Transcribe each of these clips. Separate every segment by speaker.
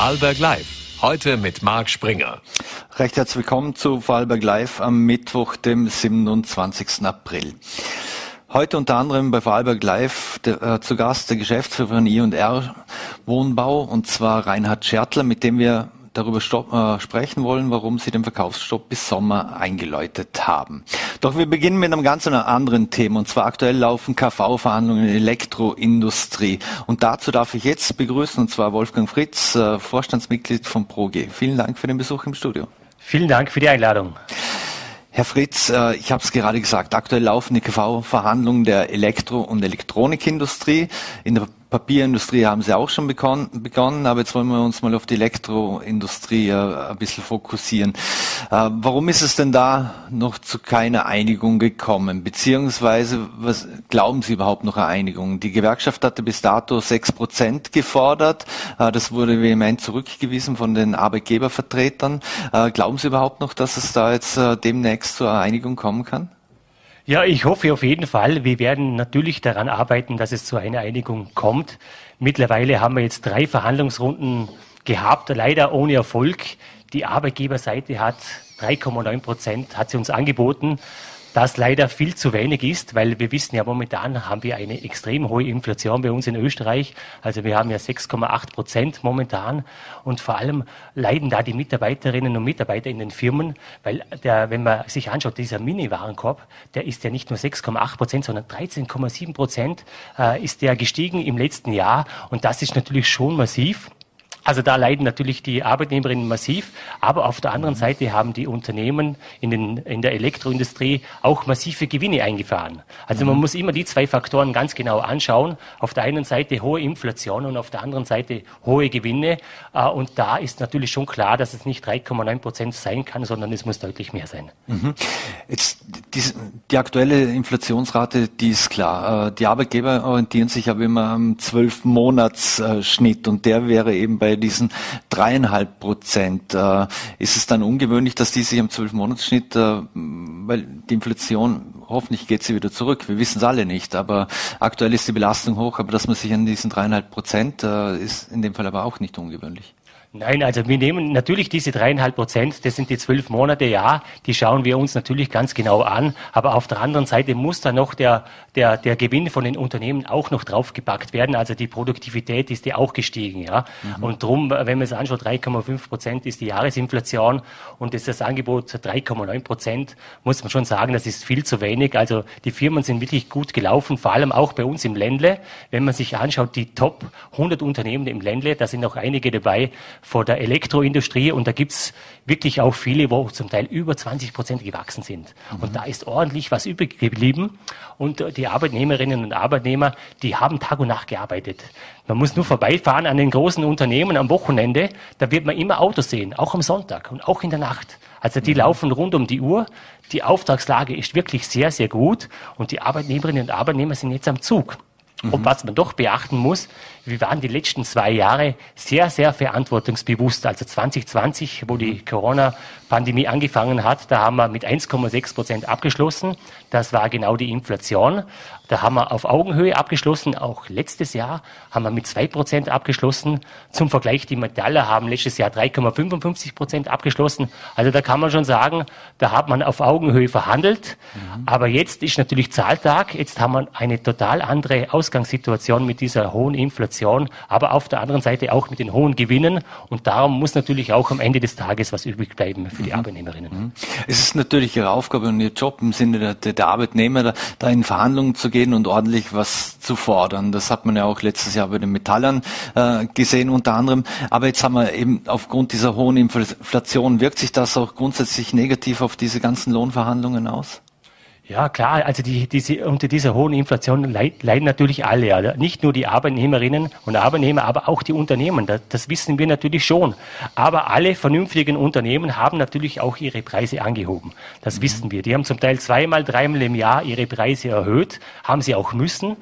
Speaker 1: Vorarlberg Live. Heute mit Marc Springer.
Speaker 2: Recht herzlich willkommen zu Vorarlberg Live am Mittwoch, dem 27. April. Heute unter anderem bei Vorarlberg Live der, äh, zu Gast der Geschäftsführer von I&R Wohnbau und zwar Reinhard Schertler, mit dem wir darüber stopp, äh, sprechen wollen, warum Sie den Verkaufsstopp bis Sommer eingeläutet haben. Doch wir beginnen mit einem ganz anderen Thema und zwar aktuell laufen KV-Verhandlungen in der Elektroindustrie und dazu darf ich jetzt begrüßen und zwar Wolfgang Fritz, äh, Vorstandsmitglied von ProG. Vielen Dank für den Besuch im Studio.
Speaker 3: Vielen Dank für die Einladung.
Speaker 2: Herr Fritz, äh, ich habe es gerade gesagt, aktuell laufen die KV-Verhandlungen der Elektro- und Elektronikindustrie. In der Papierindustrie haben Sie auch schon begonnen, aber jetzt wollen wir uns mal auf die Elektroindustrie äh, ein bisschen fokussieren. Äh, warum ist es denn da noch zu keiner Einigung gekommen? Beziehungsweise, was glauben Sie überhaupt noch eine Einigung? Die Gewerkschaft hatte bis dato sechs Prozent gefordert. Äh, das wurde vehement zurückgewiesen von den Arbeitgebervertretern. Glauben Sie überhaupt noch, dass es da jetzt demnächst zu einer Einigung kommen kann?
Speaker 3: Ja, ich hoffe auf jeden Fall. Wir werden natürlich daran arbeiten, dass es zu einer Einigung kommt. Mittlerweile haben wir jetzt drei Verhandlungsrunden gehabt, leider ohne Erfolg. Die Arbeitgeberseite hat 3,9 Prozent, hat sie uns angeboten das leider viel zu wenig ist, weil wir wissen ja momentan haben wir eine extrem hohe Inflation bei uns in Österreich. Also wir haben ja 6,8 Prozent momentan und vor allem leiden da die Mitarbeiterinnen und Mitarbeiter in den Firmen, weil der, wenn man sich anschaut, dieser Mini-Warenkorb, der ist ja nicht nur 6,8 Prozent, sondern 13,7 Prozent äh, ist der gestiegen im letzten Jahr und das ist natürlich schon massiv. Also da leiden natürlich die Arbeitnehmerinnen massiv, aber auf der anderen Seite haben die Unternehmen in, den, in der Elektroindustrie auch massive Gewinne eingefahren. Also man mhm. muss immer die zwei Faktoren ganz genau anschauen. Auf der einen Seite hohe Inflation und auf der anderen Seite hohe Gewinne. Äh, und da ist natürlich schon klar, dass es nicht 3,9 Prozent sein kann, sondern es muss deutlich mehr sein.
Speaker 2: Mhm. Jetzt die, die aktuelle Inflationsrate, die ist klar. Äh, die Arbeitgeber orientieren sich aber immer am 12-Monats-Schnitt und der wäre eben bei diesen dreieinhalb Prozent. Äh, ist es dann ungewöhnlich, dass die sich am Zwölf-Monats-Schnitt, äh, weil die Inflation, hoffentlich geht sie wieder zurück, wir wissen es alle nicht, aber aktuell ist die Belastung hoch, aber dass man sich an diesen dreieinhalb Prozent äh, ist in dem Fall aber auch nicht ungewöhnlich.
Speaker 3: Nein, also wir nehmen natürlich diese dreieinhalb Prozent, das sind die zwölf Monate, ja, die schauen wir uns natürlich ganz genau an. Aber auf der anderen Seite muss da noch der, der, der Gewinn von den Unternehmen auch noch draufgepackt werden. Also die Produktivität ist ja auch gestiegen, ja. Mhm. Und drum, wenn man es anschaut, 3,5 Prozent ist die Jahresinflation und ist das Angebot 3,9 Prozent, muss man schon sagen, das ist viel zu wenig. Also die Firmen sind wirklich gut gelaufen, vor allem auch bei uns im Ländle. Wenn man sich anschaut, die Top 100 Unternehmen im Ländle, da sind auch einige dabei, vor der Elektroindustrie und da gibt's wirklich auch viele, wo zum Teil über 20 Prozent gewachsen sind. Mhm. Und da ist ordentlich was übrig geblieben und die Arbeitnehmerinnen und Arbeitnehmer, die haben Tag und Nacht gearbeitet. Man muss nur vorbeifahren an den großen Unternehmen am Wochenende, da wird man immer Autos sehen, auch am Sonntag und auch in der Nacht. Also die mhm. laufen rund um die Uhr. Die Auftragslage ist wirklich sehr, sehr gut und die Arbeitnehmerinnen und Arbeitnehmer sind jetzt am Zug. Mhm. Und was man doch beachten muss, wir waren die letzten zwei Jahre sehr, sehr verantwortungsbewusst. Also 2020, wo die Corona-Pandemie angefangen hat, da haben wir mit 1,6 Prozent abgeschlossen. Das war genau die Inflation. Da haben wir auf Augenhöhe abgeschlossen. Auch letztes Jahr haben wir mit 2 Prozent abgeschlossen. Zum Vergleich, die Metaller haben letztes Jahr 3,55 Prozent abgeschlossen. Also da kann man schon sagen, da hat man auf Augenhöhe verhandelt. Mhm. Aber jetzt ist natürlich Zahltag. Jetzt haben wir eine total andere Ausgangssituation mit dieser hohen Inflation. Inflation, aber auf der anderen Seite auch mit den hohen Gewinnen. Und darum muss natürlich auch am Ende des Tages was übrig bleiben für die mhm. Arbeitnehmerinnen.
Speaker 2: Mhm. Es ist natürlich Ihre Aufgabe und Ihr Job im Sinne der, der Arbeitnehmer, da, da, in Verhandlungen zu gehen und ordentlich was zu fordern. Das hat man ja auch letztes Jahr bei den Metallern äh, gesehen unter anderem. Aber jetzt haben wir eben aufgrund dieser hohen Inflation, wirkt sich das auch grundsätzlich negativ auf diese ganzen Lohnverhandlungen aus?
Speaker 3: Ja, klar, also die, diese, unter dieser hohen Inflation leiden natürlich alle, ja. nicht nur die Arbeitnehmerinnen und Arbeitnehmer, aber auch die Unternehmen. Das, das, wissen wir natürlich schon. Aber alle vernünftigen Unternehmen haben natürlich auch ihre Preise angehoben. Das mhm. wissen wir. Die haben zum Teil zweimal, dreimal im Jahr ihre Preise erhöht, haben sie auch müssen.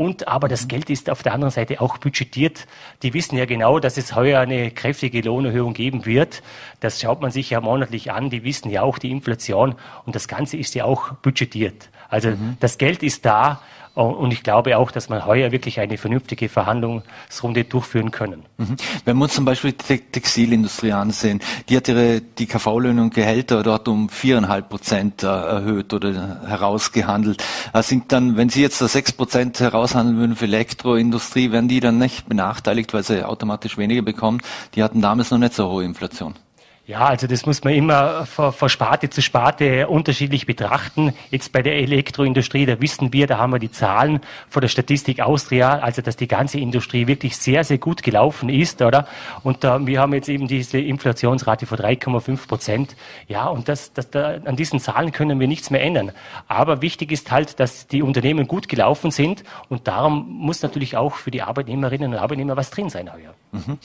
Speaker 3: Und aber das Geld ist auf der anderen Seite auch budgetiert. Die wissen ja genau, dass es heuer eine kräftige Lohnerhöhung geben wird. Das schaut man sich ja monatlich an. Die wissen ja auch die Inflation und das Ganze ist ja auch budgetiert. Also mhm. das Geld ist da Und ich glaube auch, dass man heuer wirklich eine vernünftige Verhandlungsrunde durchführen können.
Speaker 2: Mhm. Wenn wir uns zum Beispiel die Textilindustrie ansehen, die hat ihre die KV-Löhne und Gehälter dort um viereinhalb Prozent äh, erhöht oder herausgehandelt. Äh, sind dann, wenn Sie jetzt da sechs Prozent heraushandeln würden für Elektroindustrie, werden die dann nicht benachteiligt, weil sie automatisch weniger bekommen? Die hatten damals noch nicht so hohe Inflation.
Speaker 3: Ja, also das muss man immer von, Sparte zu Sparte unterschiedlich betrachten. Jetzt bei der Elektroindustrie, da wissen wir, da haben wir die Zahlen von der Statistik Austria, also dass die ganze Industrie wirklich sehr, sehr gut gelaufen ist, oder? Und äh, wir haben jetzt eben diese Inflationsrate von 3,5 Prozent. Ja, und das, das, da, an diesen Zahlen können wir nichts mehr ändern. Aber wichtig ist halt, dass die Unternehmen gut gelaufen sind und darum muss natürlich auch für die Arbeitnehmerinnen und Arbeitnehmer was drin sein heuer. Mhm.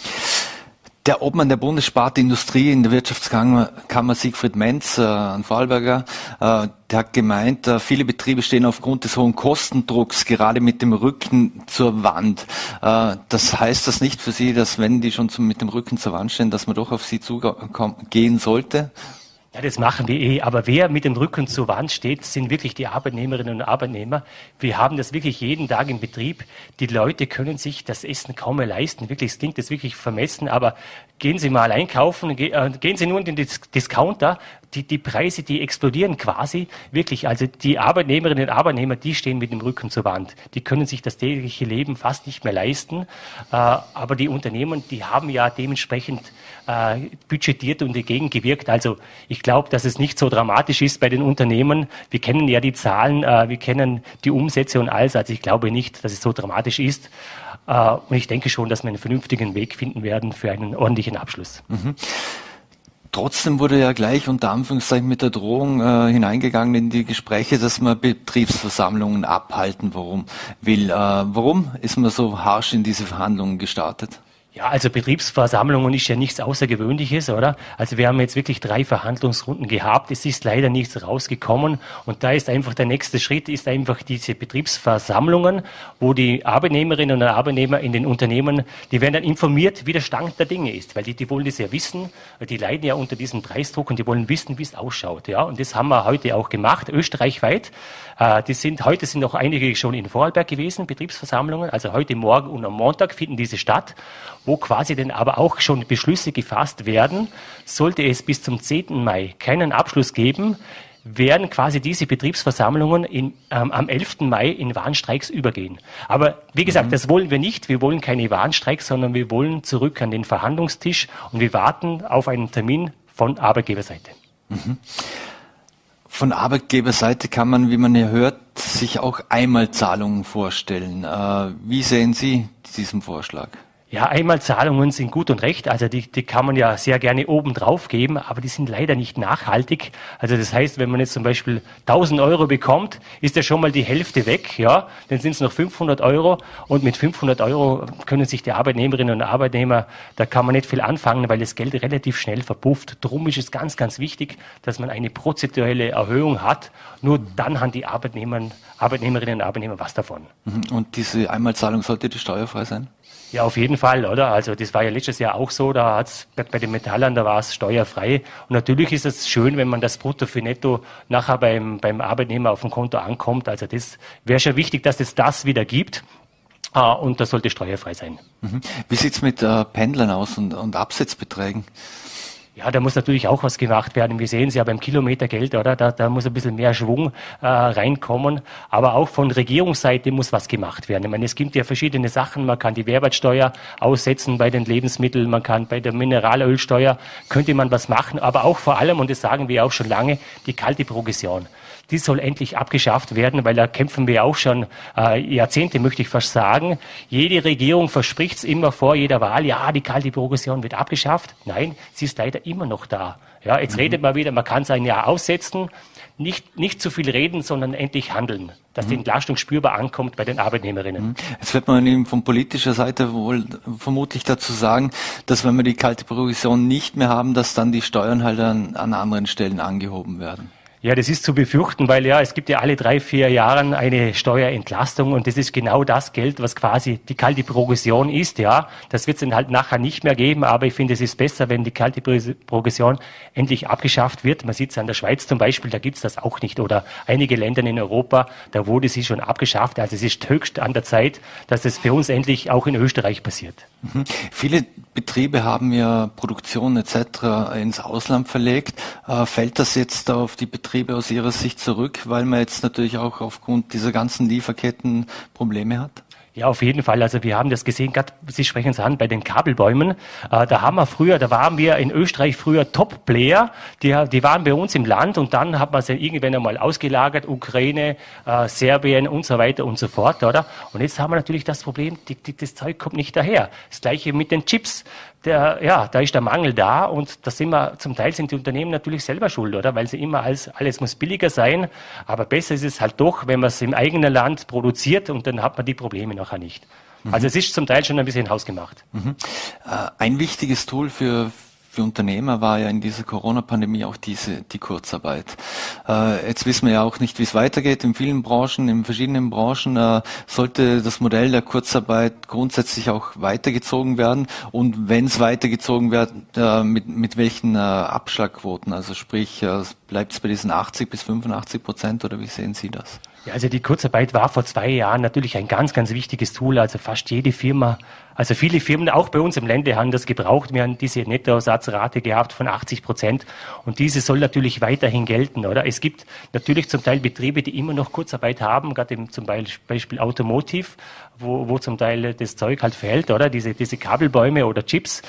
Speaker 2: Der Obmann der Bundessparte Industrie in der Wirtschaftskammer Siegfried Menz, äh, ein Vorarlberger, äh, der hat gemeint, äh, viele Betriebe stehen aufgrund des hohen Kostendrucks gerade mit dem Rücken zur Wand. Äh, das heißt das nicht für Sie, dass wenn die schon mit dem Rücken zur Wand stehen, dass man doch auf Sie zugehen sollte?
Speaker 3: Ja, das machen wir eh. Aber wer mit dem Rücken zur Wand steht, sind wirklich die Arbeitnehmerinnen und Arbeitnehmer. Wir haben das wirklich jeden Tag im Betrieb. Die Leute können sich das Essen kaum mehr leisten. Wirklich, es klingt das wirklich vermessen, aber gehen Sie mal einkaufen, äh, gehen Sie nur in den Discounter, die, die Preise, die explodieren quasi wirklich. Also die Arbeitnehmerinnen und Arbeitnehmer, die stehen mit dem Rücken zur Wand. Die können sich das tägliche Leben fast nicht mehr leisten. Äh, aber die Unternehmen, die haben ja dementsprechend äh, budgetiert und dagegen gewirkt. Also ich glaube, dass es nicht so dramatisch ist bei den Unternehmen. Wir kennen ja die Zahlen, äh, wir kennen die Umsätze und alles. Also ich glaube nicht, dass es so dramatisch ist. und ich denke schon, dass wir einen vernünftigen Weg finden werden für einen ordentlichen Abschluss. Mhm.
Speaker 2: Trotzdem wurde ja gleich unter Anführungszeichen mit der Drohung äh, hineingegangen in die Gespräche, dass man Betriebsversammlungen abhalten warum will. Äh, warum ist man so harsch in diese Verhandlungen gestartet?
Speaker 3: Ja, also Betriebsversammlungen ist ja nichts Außergewöhnliches, oder? Also wir haben jetzt wirklich drei Verhandlungsrunden gehabt. Es ist leider nichts rausgekommen. Und da ist einfach der nächste Schritt, ist einfach diese Betriebsversammlungen, wo die Arbeitnehmerinnen und Arbeitnehmer in den Unternehmen, die werden dann informiert, wie der Stand der Dinge ist. Weil die, die wollen das ja wissen. Die leiden ja unter diesem Preisdruck und die wollen wissen, wie es ausschaut. Ja, und das haben wir heute auch gemacht, österreichweit. Äh, die sind, heute sind noch einige schon in Vorarlberg gewesen, Betriebsversammlungen. Also heute Morgen und am Montag finden diese statt wo quasi dann aber auch schon Beschlüsse gefasst werden. Sollte es bis zum 10. Mai keinen Abschluss geben, werden quasi diese Betriebsversammlungen in, ähm, am 11. Mai in Warnstreiks übergehen. Aber wie gesagt, mhm. das wollen wir nicht. Wir wollen keine Warnstreiks, sondern wir wollen zurück an den Verhandlungstisch und wir warten auf einen Termin von Arbeitgeberseite. Mhm.
Speaker 2: Von Arbeitgeberseite kann man, wie man ja hört, sich auch Einmalzahlungen vorstellen. Äh, wie sehen Sie diesen Vorschlag?
Speaker 3: Ja, Einmalzahlungen sind gut und recht. Also die, die kann man ja sehr gerne oben drauf geben, aber die sind leider nicht nachhaltig. Also das heißt, wenn man jetzt zum Beispiel 1000 Euro bekommt, ist ja schon mal die Hälfte weg. Ja, dann sind es noch 500 Euro und mit 500 Euro können sich die Arbeitnehmerinnen und Arbeitnehmer, da kann man nicht viel anfangen, weil das Geld relativ schnell verpufft. Drum ist es ganz, ganz wichtig, dass man eine prozentuelle Erhöhung hat. Nur dann haben die Arbeitnehmer, Arbeitnehmerinnen und Arbeitnehmer was davon.
Speaker 2: Mhm. Und diese Einmalzahlung sollte die steuerfrei sein?
Speaker 3: Ja, auf jeden Fall, oder? Also das war ja letztes Jahr auch so, da hat's bei den Metallern, da war es steuerfrei. Und natürlich ist es schön, wenn man das Brutto für Netto nachher beim, beim Arbeitnehmer auf dem Konto ankommt. Also das wäre schon wichtig, dass es das wieder gibt. Uh, und das sollte steuerfrei sein.
Speaker 2: Mhm. Wie sieht's mit äh, Pendlern aus und, und Absetzbeträgen?
Speaker 3: Ja, da muss natürlich auch was gemacht werden. Wir sehen es ja beim Kilometergeld, oder? Da, da muss ein bisschen mehr Schwung äh, reinkommen. Aber auch von Regierungsseite muss was gemacht werden. Ich meine, es gibt ja verschiedene Sachen. Man kann die Mehrwertsteuer aussetzen bei den Lebensmitteln, man kann bei der Mineralölsteuer, könnte man was machen. Aber auch vor allem, und das sagen wir auch schon lange, die kalte Progression die soll endlich abgeschafft werden, weil da kämpfen wir auch schon äh, Jahrzehnte, möchte ich fast sagen. Jede Regierung verspricht es immer vor jeder Wahl, ja, die kalte Progression wird abgeschafft. Nein, sie ist leider immer noch da. Ja, jetzt mhm. redet man wieder, man kann es ein Jahr aussetzen. Nicht, nicht zu viel reden, sondern endlich handeln, dass mhm. die Entlastung spürbar ankommt bei den Arbeitnehmerinnen.
Speaker 2: Mhm. Jetzt wird man eben von politischer Seite wohl vermutlich dazu sagen, dass wenn wir die kalte Progression nicht mehr haben, dass dann die Steuern halt an, an anderen Stellen angehoben werden.
Speaker 3: Ja, das ist zu befürchten, weil ja, es gibt ja alle drei, vier Jahre eine Steuerentlastung und das ist genau das Geld, was quasi die kalte Progression ist, ja. Das wird es dann halt nachher nicht mehr geben, aber ich finde, es ist besser, wenn die kalte Progression endlich abgeschafft wird. Man sieht es an der Schweiz zum Beispiel, da gibt es das auch nicht oder einige Länder in Europa, da wurde sie schon abgeschafft. Also es ist höchst an der Zeit, dass es für uns endlich auch in Österreich passiert.
Speaker 2: Mhm. Viele Betriebe haben ja Produktion etc. ins Ausland verlegt. Äh, fällt das jetzt auf die Betriebe Betriebe aus Ihrer Sicht zurück, weil man jetzt natürlich auch aufgrund dieser ganzen Lieferketten Probleme hat?
Speaker 3: Ja, auf jeden Fall. Also wir haben das gesehen, gerade Sie sprechen es an, bei den Kabelbäumen. Äh, da haben wir früher, da waren wir in Österreich früher Top-Player. Die, die waren bei uns im Land und dann hat man sie irgendwann einmal ausgelagert, Ukraine, äh, Serbien und so weiter und so fort, oder? Und jetzt haben wir natürlich das Problem, die, die, das Zeug kommt nicht daher. Das gleiche mit den Chips der, ja, da ist der Mangel da und da sind wir, zum Teil sind die Unternehmen natürlich selber schuld, oder? Weil sie immer als, alles muss billiger sein, aber besser ist es halt doch, wenn man es im eigenen Land produziert und dann hat man die Probleme nachher nicht. Mhm. Also es ist zum Teil schon ein bisschen hausgemacht. Mhm.
Speaker 2: Äh, ein wichtiges Tool für, für Unternehmer war ja in dieser Corona-Pandemie auch diese, die Kurzarbeit. Äh, jetzt wissen wir ja auch nicht, wie es weitergeht in vielen Branchen, in verschiedenen Branchen. Äh, sollte das Modell der Kurzarbeit grundsätzlich auch weitergezogen werden? Und wenn es weitergezogen wird, äh, mit, mit welchen äh, Abschlagquoten? Also sprich, äh, bleibt es bei diesen 80 bis 85 Prozent oder wie sehen Sie das?
Speaker 3: Ja, also die Kurzarbeit war vor zwei Jahren natürlich ein ganz, ganz wichtiges Tool. Also fast jede Firma, also viele Firmen, auch bei uns im Lande, haben das gebraucht. Wir haben diese Nettoersatzrate gehabt von 80 Prozent. Und diese soll natürlich weiterhin gelten, oder? Es gibt natürlich zum Teil Betriebe, die immer noch Kurzarbeit haben, gerade im, zum Beispiel Automotive, wo, wo zum Teil das Zeug halt fehlt, oder? Diese, diese Kabelbäume oder Chips.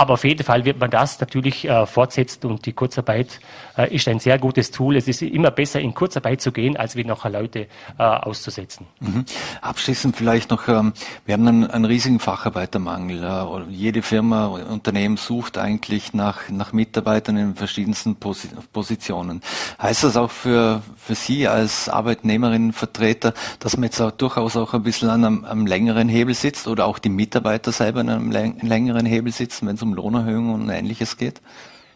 Speaker 3: Aber auf jeden Fall wird man das natürlich äh, fortsetzen und die Kurzarbeit äh, ist ein sehr gutes Tool. Es ist immer besser, in Kurzarbeit zu gehen, als wie noch Leute äh, auszusetzen.
Speaker 2: Mhm. Abschließend vielleicht noch, ähm, wir haben einen, einen riesigen Facharbeitermangel. Jede Firma, Unternehmen sucht eigentlich nach, nach Mitarbeitern in verschiedensten Posi Positionen. Heißt das auch für, für Sie als Arbeitnehmerinnen, Vertreter, dass man jetzt auch durchaus auch ein bisschen an einem, einem längeren Hebel sitzt oder auch die Mitarbeiter selber an einem längeren Hebel sitzen, wenn es um um Lohnerhöhungen und Ähnliches geht?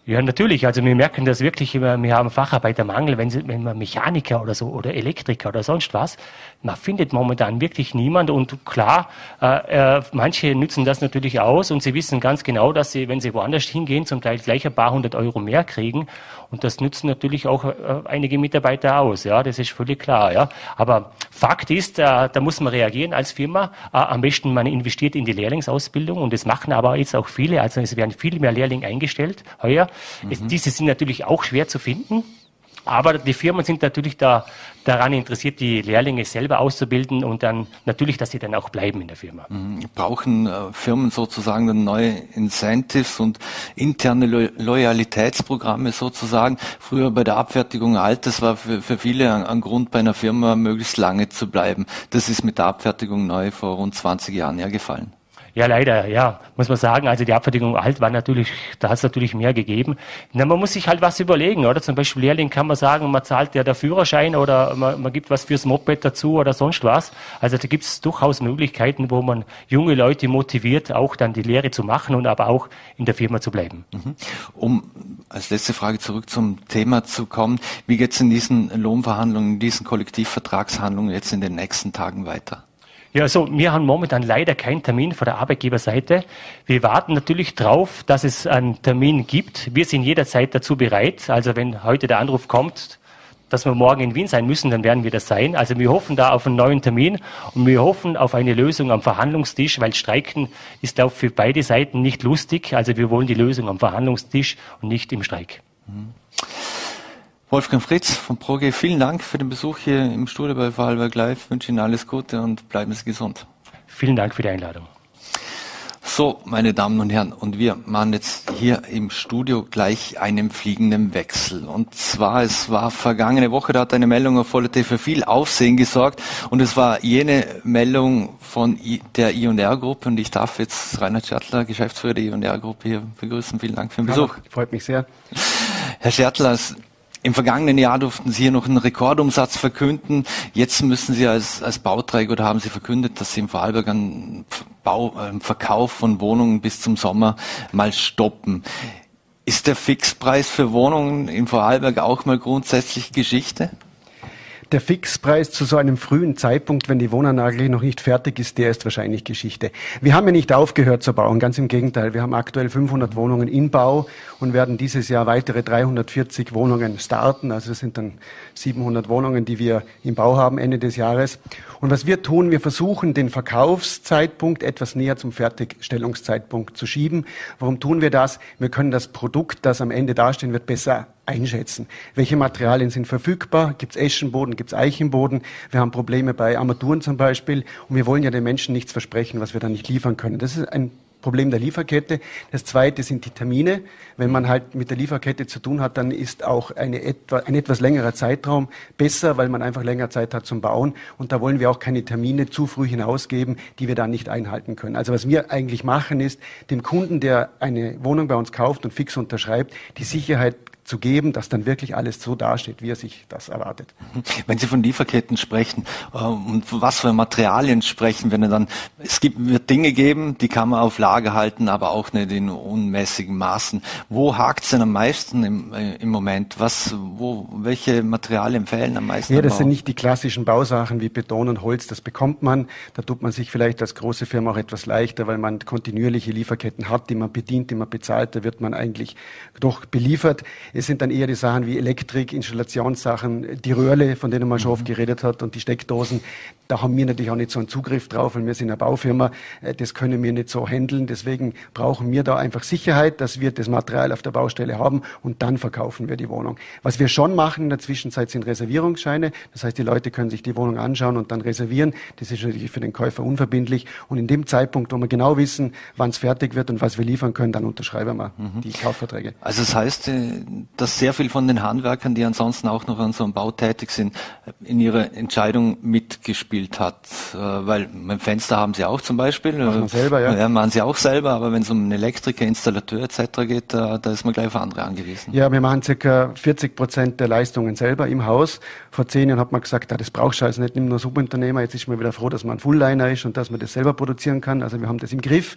Speaker 3: Ja, natürlich. Also wir merken das wirklich, wir haben Facharbeitermangel, wenn, Sie, wenn man Mechaniker oder so oder Elektriker oder sonst was, man findet momentan wirklich niemand und klar, äh, äh, manche nützen das natürlich aus und sie wissen ganz genau, dass sie, wenn sie woanders hingehen, zum Teil gleich ein paar hundert Euro mehr kriegen und das nützen natürlich auch äh, einige Mitarbeiter aus. Ja, das ist völlig klar. Ja, aber Fakt ist, äh, da muss man reagieren als Firma. Äh, am besten man investiert in die Lehrlingsausbildung und das machen aber jetzt auch viele. Also es werden viel mehr Lehrlinge eingestellt heuer. Mhm. Diese sind natürlich auch schwer zu finden. Aber die Firmen sind natürlich da, daran interessiert, die Lehrlinge selber auszubilden und dann natürlich, dass sie dann auch bleiben in der Firma.
Speaker 2: Mhm. Brauchen äh, Firmen sozusagen dann neue Incentives und interne Lo Loyalitätsprogramme sozusagen? Früher bei der Abfertigung Altes war für, für viele ein, ein, Grund, bei einer Firma möglichst lange zu bleiben. Das ist mit der Abfertigung neu vor rund 20 Jahren ja gefallen.
Speaker 3: Ja, leider, ja, muss man sagen. Also die Abfertigung alt war natürlich, da hat es natürlich mehr gegeben. Na, man muss sich halt was überlegen, oder? Zum Beispiel Lehrling kann man sagen, man zahlt ja der Führerschein oder man, man gibt was fürs Moped dazu oder sonst was. Also da gibt es durchaus Möglichkeiten, wo man junge Leute motiviert, auch dann die Lehre zu machen und aber auch in der Firma zu bleiben. Mhm.
Speaker 2: Um als letzte Frage zurück zum Thema zu kommen, wie geht es in diesen Lohnverhandlungen, in diesen Kollektivvertragshandlungen jetzt in den nächsten Tagen weiter?
Speaker 3: Ja, also wir haben momentan leider keinen Termin von der Arbeitgeberseite. Wir warten natürlich darauf, dass es einen Termin gibt. Wir sind jederzeit dazu bereit. Also wenn heute der Anruf kommt, dass wir morgen in Wien sein müssen, dann werden wir das sein. Also wir hoffen da auf einen neuen Termin und wir hoffen auf eine Lösung am Verhandlungstisch, weil Streiken ist, ich, für beide Seiten nicht lustig. Also wir wollen die Lösung am Verhandlungstisch und nicht im Streik. Mhm.
Speaker 2: Wolfgang Fritz von ProG, vielen Dank für den Besuch hier im Studio bei Vorarlberg Live. Ich wünsche Ihnen alles Gute und bleiben Sie gesund.
Speaker 3: Vielen Dank für die Einladung.
Speaker 2: So, meine Damen und Herren, und wir machen jetzt hier im Studio gleich einen fliegenden Wechsel. Und zwar, es war vergangene Woche, da hat eine Meldung auf Vollerte für viel Aufsehen gesorgt. Und es war jene Meldung von der I&R-Gruppe. Und ich darf jetzt Rainer Schertler, Geschäftsführer der I&R-Gruppe hier begrüßen. Vielen Dank für den Besuch. Ja,
Speaker 4: freut mich sehr.
Speaker 2: Herr Schertler, im vergangenen Jahr durften Sie hier noch einen Rekordumsatz verkünden. Jetzt müssen Sie als, als Bauträger oder haben Sie verkündet, dass Sie im Vorarlberg einen Bau, einen Verkauf von Wohnungen bis zum Sommer mal stoppen. Ist der Fixpreis für Wohnungen in Vorarlberg auch mal grundsätzlich Geschichte?
Speaker 4: Der Fixpreis zu so einem frühen Zeitpunkt, wenn die Wohnanlage noch nicht fertig ist, der ist wahrscheinlich Geschichte. Wir haben ja nicht aufgehört zu bauen, ganz im Gegenteil. Wir haben aktuell 500 Wohnungen in Bau und werden dieses Jahr weitere 340 Wohnungen starten. Also das sind dann 700 Wohnungen, die wir im Bau haben Ende des Jahres. Und was wir tun, wir versuchen den Verkaufszeitpunkt etwas näher zum Fertigstellungszeitpunkt zu schieben. Warum tun wir das? Wir können das Produkt, das am Ende dastehen wird, besser einschätzen. Welche Materialien sind verfügbar? Gibt es Eschenboden? Gibt es Eichenboden? Wir haben Probleme bei Armaturen zum Beispiel. Und wir wollen ja den Menschen nichts versprechen, was wir dann nicht liefern können. Das ist ein Problem der Lieferkette. Das zweite sind die Termine. Wenn man halt mit der Lieferkette zu tun hat, dann ist auch eine etwa, ein etwas längerer Zeitraum besser, weil man einfach länger Zeit hat zum Bauen. Und da wollen wir auch keine Termine zu früh hinausgeben, die wir dann nicht einhalten können. Also was wir eigentlich machen, ist dem Kunden, der eine Wohnung bei uns kauft und fix unterschreibt, die Sicherheit zu geben, dass dann wirklich alles so dasteht, wie er sich das erwartet.
Speaker 2: Wenn Sie von Lieferketten sprechen äh, und was für Materialien sprechen, wenn dann es gibt wird Dinge geben, die kann man auf Lager halten, aber auch nicht in unmäßigen Maßen. Wo hakt es denn am meisten im, äh, im Moment? Was, wo, welche Materialien fehlen am meisten?
Speaker 4: Ja, das sind nicht die klassischen Bausachen wie Beton und Holz. Das bekommt man. Da tut man sich vielleicht als große Firma auch etwas leichter, weil man kontinuierliche Lieferketten hat, die man bedient, die man bezahlt. Da wird man eigentlich doch beliefert. Es sind dann eher die Sachen wie Elektrik, Installationssachen, die Röhrle, von denen man schon oft mhm. geredet hat, und die Steckdosen. Da haben wir natürlich auch nicht so einen Zugriff drauf, weil wir sind eine Baufirma. Äh, das können wir nicht so handeln. Deswegen brauchen wir da einfach Sicherheit, dass wir das Material auf der Baustelle haben und dann verkaufen wir die Wohnung. Was wir schon machen in der Zwischenzeit sind Reservierungsscheine. Das heißt, die Leute können sich die Wohnung anschauen und dann reservieren. Das ist natürlich für den Käufer unverbindlich. Und in dem Zeitpunkt, wo wir genau wissen, wann es fertig wird und was wir liefern können, dann unterschreiben wir mhm. die Kaufverträge.
Speaker 2: Also das heißt, äh, dass sehr viel von den Handwerkern, die ansonsten auch noch an so einem Bau tätig sind, in ihrer Entscheidung mitgespielt hat. Äh, weil mein Fenster haben sie auch zum Beispiel.
Speaker 4: Machen man selber, ja.
Speaker 2: ja. Machen sie auch selber, aber wenn es um einen Elektriker, Installateur etc. geht, da, da ist man gleich auf andere angewiesen.
Speaker 4: Ja, wir machen circa 40 Prozent der Leistungen selber im Haus. Vor zehn Jahren hat man gesagt, ah, das brauchst du also nicht, nimm nur Subunternehmer. Jetzt ist man wieder froh, dass man ein Fullliner ist und dass man das selber produzieren kann. Also wir haben das im Griff.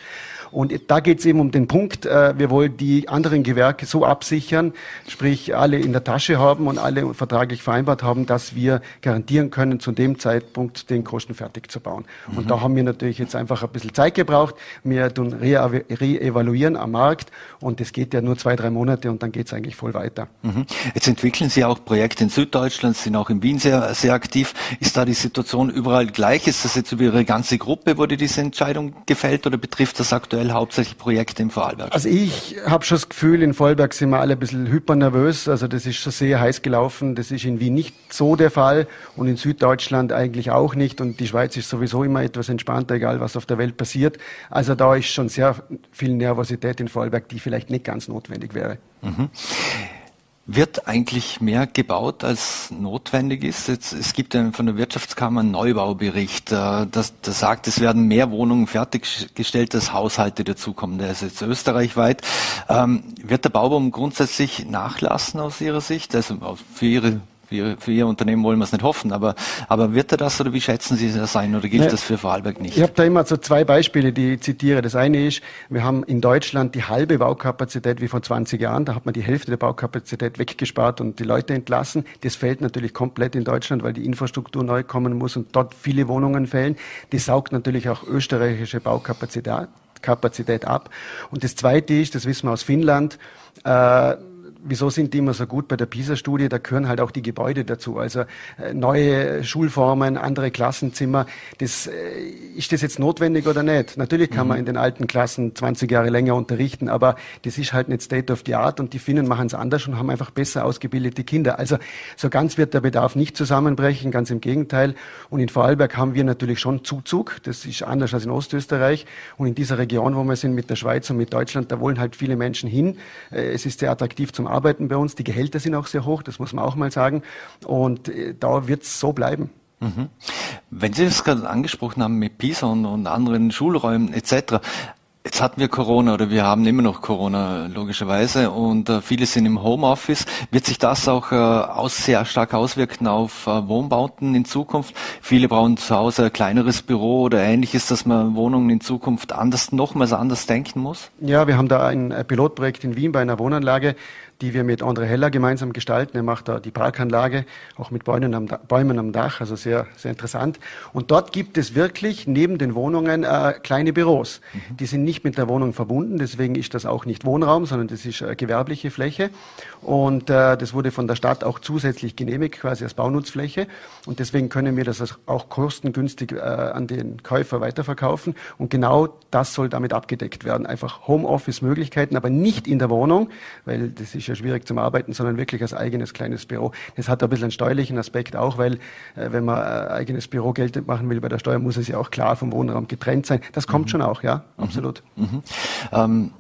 Speaker 4: Und da geht es eben um den Punkt, äh, wir wollen die anderen Gewerke so absichern, sprich alle in der Tasche haben und alle vertraglich vereinbart haben, dass wir garantieren können, zu dem Zeitpunkt den Kosten fertig zu bauen. Mhm. Und da haben wir natürlich jetzt einfach ein bisschen Zeit gebraucht. Wir tun re-evaluieren am Markt und das geht ja nur zwei, drei Monate und dann geht es eigentlich voll weiter.
Speaker 2: Mhm. Jetzt entwickeln Sie auch Projekte in Süddeutschland, sind auch in Wien sehr, sehr aktiv. Ist da die Situation überall gleich? Ist das jetzt über Ihre ganze Gruppe, wurde diese Entscheidung gefällt oder betrifft das aktuell aktuell hauptsächlich Projekte im Vorarlberg?
Speaker 4: Also ich habe schon das Gefühl, in Vorarlberg sind wir alle ein bisschen hypernervös. Also das ist schon sehr heiß gelaufen. Das ist in Wien nicht so der Fall und in Süddeutschland eigentlich auch nicht. Und die Schweiz ist sowieso immer etwas entspannter, egal was auf der Welt passiert. Also da ist schon sehr viel Nervosität in Vorarlberg, die vielleicht nicht ganz notwendig wäre. Mhm.
Speaker 2: Wird eigentlich mehr gebaut, als notwendig ist? Jetzt, es gibt einen, von der Wirtschaftskammer einen Neubaubericht, äh, das, das sagt, es werden mehr Wohnungen fertiggestellt, als Haushalte dazukommen. Der ist jetzt österreichweit. Ähm, wird der Baubaum grundsätzlich nachlassen aus Ihrer Sicht? Also für Ihre für, für Ihr Unternehmen wollen wir es nicht hoffen, aber, aber wird er das oder wie schätzen Sie das ein oder gilt ne, das für Vorarlberg nicht?
Speaker 4: Ich habe da immer so zwei Beispiele, die ich zitiere. Das eine ist, wir haben in Deutschland die halbe Baukapazität wie vor 20 Jahren. Da hat man die Hälfte der Baukapazität weggespart und die Leute entlassen. Das fällt natürlich komplett in Deutschland, weil die Infrastruktur neu kommen muss und dort viele Wohnungen fällen. Das saugt natürlich auch österreichische Baukapazität Kapazität ab. Und das Zweite ist, das wissen wir aus Finnland, äh, wieso sind die immer so gut bei der PISA-Studie? Da gehören halt auch die Gebäude dazu. Also äh, neue Schulformen, andere Klassenzimmer. Das, äh, ist das jetzt notwendig oder nicht? Natürlich kann mhm. man in den alten Klassen 20 Jahre länger unterrichten, aber das ist halt nicht State of the Art und die Finnen machen es anders und haben einfach besser ausgebildete Kinder. Also so ganz wird der Bedarf nicht zusammenbrechen, ganz im Gegenteil. Und in Vorarlberg haben wir natürlich schon Zuzug. Das ist anders als in Ostösterreich. Und in dieser Region, wo wir sind mit der Schweiz und mit Deutschland, da wollen halt viele Menschen hin. Äh, es ist sehr attraktiv zum arbeiten bei uns. Die Gehälter sind auch sehr hoch, das muss man auch mal sagen. Und äh, da wird es so bleiben.
Speaker 2: Mhm. Wenn Sie das gerade angesprochen haben mit PISA und, und anderen Schulräumen etc., Jetzt hatten wir Corona oder wir haben immer noch Corona logischerweise und äh, viele sind im Homeoffice. Wird sich das auch äh, aus, sehr stark auswirken auf äh, Wohnbauten in Zukunft? Viele brauchen zu Hause ein kleineres Büro oder ähnliches, dass man Wohnungen in Zukunft anders, nochmals anders denken muss?
Speaker 4: Ja, wir haben da ein Pilotprojekt in Wien bei einer Wohnanlage die wir mit André Heller gemeinsam gestalten. Er macht da die Parkanlage, auch mit Bäumen am, Bäumen am Dach, also sehr, sehr interessant. Und dort gibt es wirklich neben den Wohnungen äh, kleine Büros. Mhm. Die sind nicht mit der Wohnung verbunden, deswegen ist das auch nicht Wohnraum, sondern das ist äh, gewerbliche Fläche. Und äh, das wurde von der Stadt auch zusätzlich genehmigt, quasi als Baunutzfläche. Und deswegen können wir das auch kostengünstig äh, an den Käufer weiterverkaufen. Und genau das soll damit abgedeckt werden. Einfach Homeoffice-Möglichkeiten, aber nicht in der Wohnung, weil das ist ja schwierig zum Arbeiten, sondern wirklich als eigenes kleines Büro. Das hat ein bisschen einen steuerlichen Aspekt auch, weil äh, wenn man ein eigenes Büro geltend machen will bei der Steuer, muss es ja auch klar vom Wohnraum getrennt sein. Das kommt mhm. schon auch, ja, mhm. absolut. Mhm.
Speaker 2: Ähm,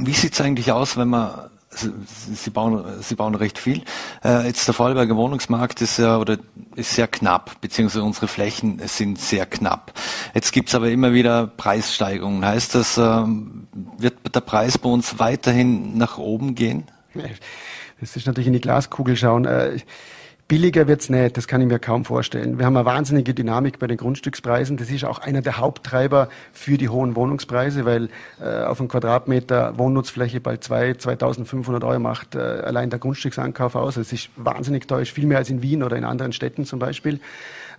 Speaker 2: wie sieht's eigentlich aus, wenn man Sie bauen, Sie bauen recht viel. Äh, jetzt der Vorarlberger Wohnungsmarkt ist ja oder ist sehr knapp, beziehungsweise unsere Flächen sind sehr knapp. Jetzt gibt's aber immer wieder Preissteigerungen. Heißt das, ähm, wird der Preis bei uns weiterhin nach oben gehen?
Speaker 4: Das ist natürlich in die Glaskugel schauen. Äh, billiger wird's nicht, das kann ich mir kaum vorstellen. Wir haben eine wahnsinnige Dynamik bei den Grundstückspreisen. Das ist auch einer der Haupttreiber für die hohen Wohnungspreise, weil äh, auf einen Quadratmeter Wohnnutzfläche bald 2, 2.500 Euro macht äh, allein der Grundstücksankauf aus. Es ist wahnsinnig teuer, viel mehr als in Wien oder in anderen Städten zum Beispiel.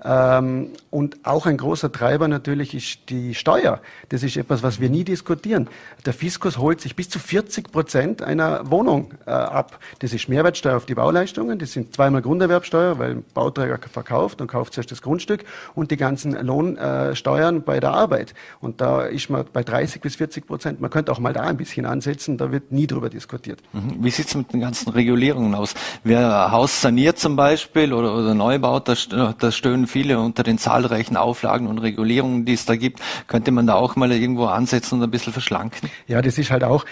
Speaker 4: Ähm, und auch ein großer Treiber natürlich ist die Steuer. Das ist etwas, was wir nie diskutieren. Der Fiskus holt sich bis zu 40 Prozent einer Wohnung äh, ab. Das ist Mehrwertsteuer auf die Bauleistungen. Das sind zweimal Grunderwerbsteuer, weil ein Bauträger verkauft und kauft zuerst das Grundstück und die ganzen Lohnsteuern äh, bei der Arbeit. Und da ist man bei 30 bis 40 Prozent. Man könnte auch mal da ein bisschen ansetzen. Da wird nie drüber diskutiert.
Speaker 2: Mhm. Wie sieht es mit den ganzen Regulierungen aus? Wer Haus saniert zum Beispiel oder, oder neu baut, da, da stöhnen viele unter den zahlreichen Auflagen und Regulierungen, die es da gibt. Könnte man da auch mal irgendwo ansetzen und ein bisschen verschlanken?
Speaker 4: Ja, das ist halt auch,